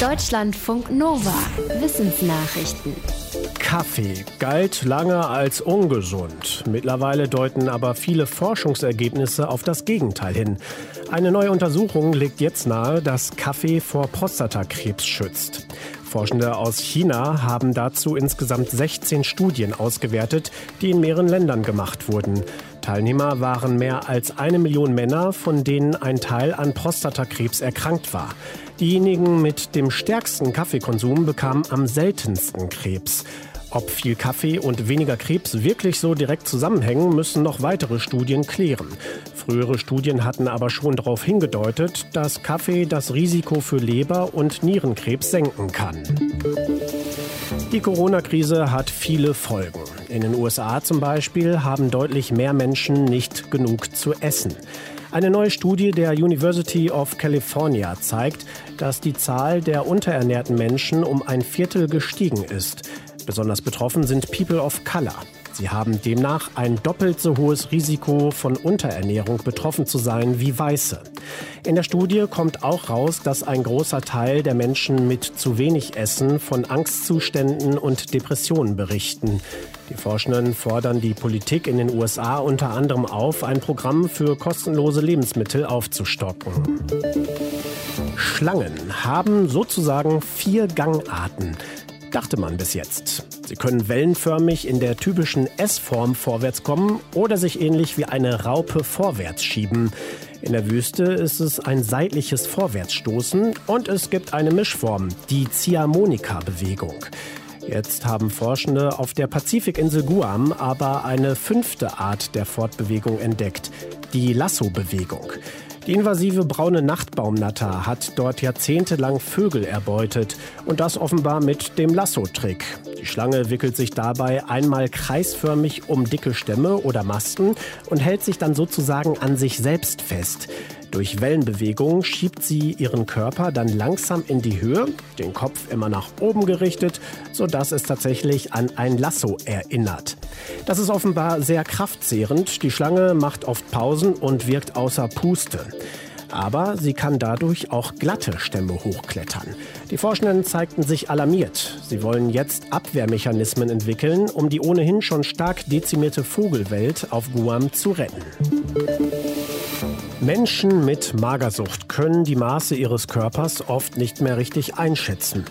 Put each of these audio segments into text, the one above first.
Deutschlandfunk Nova. Wissensnachrichten. Kaffee galt lange als ungesund. Mittlerweile deuten aber viele Forschungsergebnisse auf das Gegenteil hin. Eine neue Untersuchung legt jetzt nahe, dass Kaffee vor Prostatakrebs schützt. Forschende aus China haben dazu insgesamt 16 Studien ausgewertet, die in mehreren Ländern gemacht wurden. Teilnehmer waren mehr als eine Million Männer, von denen ein Teil an Prostatakrebs erkrankt war. Diejenigen mit dem stärksten Kaffeekonsum bekamen am seltensten Krebs. Ob viel Kaffee und weniger Krebs wirklich so direkt zusammenhängen, müssen noch weitere Studien klären. Frühere Studien hatten aber schon darauf hingedeutet, dass Kaffee das Risiko für Leber- und Nierenkrebs senken kann. Die Corona-Krise hat viele Folgen. In den USA zum Beispiel haben deutlich mehr Menschen nicht genug zu essen. Eine neue Studie der University of California zeigt, dass die Zahl der unterernährten Menschen um ein Viertel gestiegen ist. Besonders betroffen sind People of Color. Sie haben demnach ein doppelt so hohes Risiko, von Unterernährung betroffen zu sein wie Weiße. In der Studie kommt auch raus, dass ein großer Teil der Menschen mit zu wenig Essen von Angstzuständen und Depressionen berichten. Die Forschenden fordern die Politik in den USA unter anderem auf, ein Programm für kostenlose Lebensmittel aufzustocken. Schlangen haben sozusagen vier Gangarten dachte man bis jetzt. Sie können wellenförmig in der typischen S-Form vorwärts kommen oder sich ähnlich wie eine Raupe vorwärts schieben. In der Wüste ist es ein seitliches Vorwärtsstoßen und es gibt eine Mischform, die Ziehharmonika-Bewegung. Jetzt haben Forschende auf der Pazifikinsel Guam aber eine fünfte Art der Fortbewegung entdeckt, die Lasso-Bewegung. Die invasive braune Nachtbaumnatter hat dort jahrzehntelang Vögel erbeutet und das offenbar mit dem Lasso-Trick. Die Schlange wickelt sich dabei einmal kreisförmig um dicke Stämme oder Masten und hält sich dann sozusagen an sich selbst fest. Durch Wellenbewegung schiebt sie ihren Körper dann langsam in die Höhe, den Kopf immer nach oben gerichtet, sodass es tatsächlich an ein Lasso erinnert. Das ist offenbar sehr kraftzehrend. Die Schlange macht oft Pausen und wirkt außer Puste. Aber sie kann dadurch auch glatte Stämme hochklettern. Die Forschenden zeigten sich alarmiert. Sie wollen jetzt Abwehrmechanismen entwickeln, um die ohnehin schon stark dezimierte Vogelwelt auf Guam zu retten. Menschen mit Magersucht können die Maße ihres Körpers oft nicht mehr richtig einschätzen.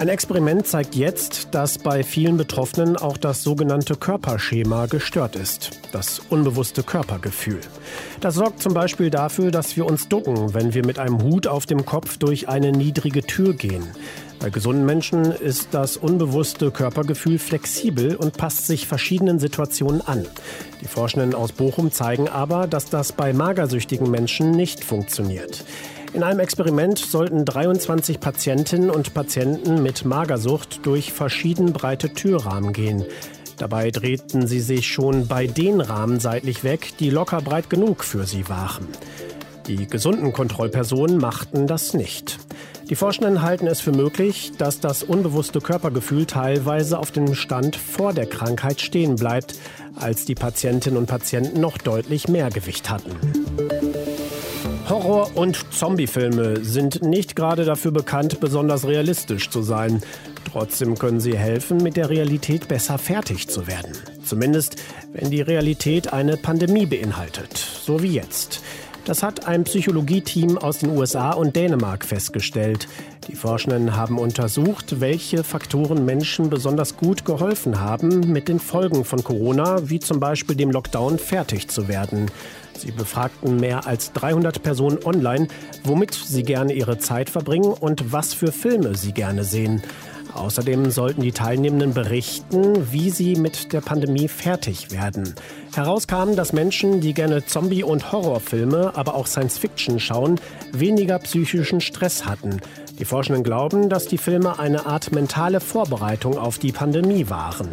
Ein Experiment zeigt jetzt, dass bei vielen Betroffenen auch das sogenannte Körperschema gestört ist, das unbewusste Körpergefühl. Das sorgt zum Beispiel dafür, dass wir uns ducken, wenn wir mit einem Hut auf dem Kopf durch eine niedrige Tür gehen. Bei gesunden Menschen ist das unbewusste Körpergefühl flexibel und passt sich verschiedenen Situationen an. Die Forschenden aus Bochum zeigen aber, dass das bei magersüchtigen Menschen nicht funktioniert. In einem Experiment sollten 23 Patientinnen und Patienten mit Magersucht durch verschieden breite Türrahmen gehen. Dabei drehten sie sich schon bei den Rahmen seitlich weg, die locker breit genug für sie waren. Die gesunden Kontrollpersonen machten das nicht. Die Forschenden halten es für möglich, dass das unbewusste Körpergefühl teilweise auf dem Stand vor der Krankheit stehen bleibt, als die Patientinnen und Patienten noch deutlich mehr Gewicht hatten. Horror- und Zombiefilme sind nicht gerade dafür bekannt, besonders realistisch zu sein. Trotzdem können sie helfen, mit der Realität besser fertig zu werden. Zumindest, wenn die Realität eine Pandemie beinhaltet, so wie jetzt. Das hat ein Psychologieteam aus den USA und Dänemark festgestellt. Die Forschenden haben untersucht, welche Faktoren Menschen besonders gut geholfen haben, mit den Folgen von Corona, wie zum Beispiel dem Lockdown, fertig zu werden. Sie befragten mehr als 300 Personen online, womit sie gerne ihre Zeit verbringen und was für Filme sie gerne sehen. Außerdem sollten die Teilnehmenden berichten, wie sie mit der Pandemie fertig werden. Herauskam, dass Menschen, die gerne Zombie- und Horrorfilme, aber auch Science-Fiction schauen, weniger psychischen Stress hatten. Die Forschenden glauben, dass die Filme eine Art mentale Vorbereitung auf die Pandemie waren.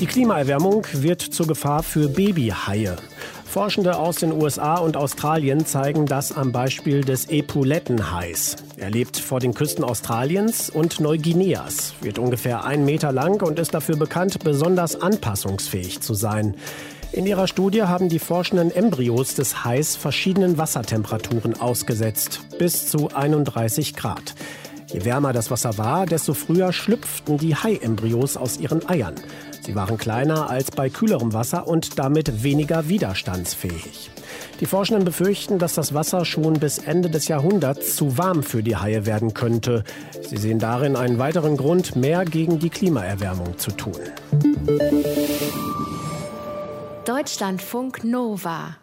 Die Klimaerwärmung wird zur Gefahr für Babyhaie. Forschende aus den USA und Australien zeigen das am Beispiel des Epaulettenhais. Er lebt vor den Küsten Australiens und Neuguineas, wird ungefähr einen Meter lang und ist dafür bekannt, besonders anpassungsfähig zu sein. In ihrer Studie haben die Forschenden Embryos des Hais verschiedenen Wassertemperaturen ausgesetzt, bis zu 31 Grad. Je wärmer das Wasser war, desto früher schlüpften die Hai-Embryos aus ihren Eiern. Sie waren kleiner als bei kühlerem Wasser und damit weniger widerstandsfähig. Die Forschenden befürchten, dass das Wasser schon bis Ende des Jahrhunderts zu warm für die Haie werden könnte. Sie sehen darin einen weiteren Grund, mehr gegen die Klimaerwärmung zu tun. Deutschlandfunk Nova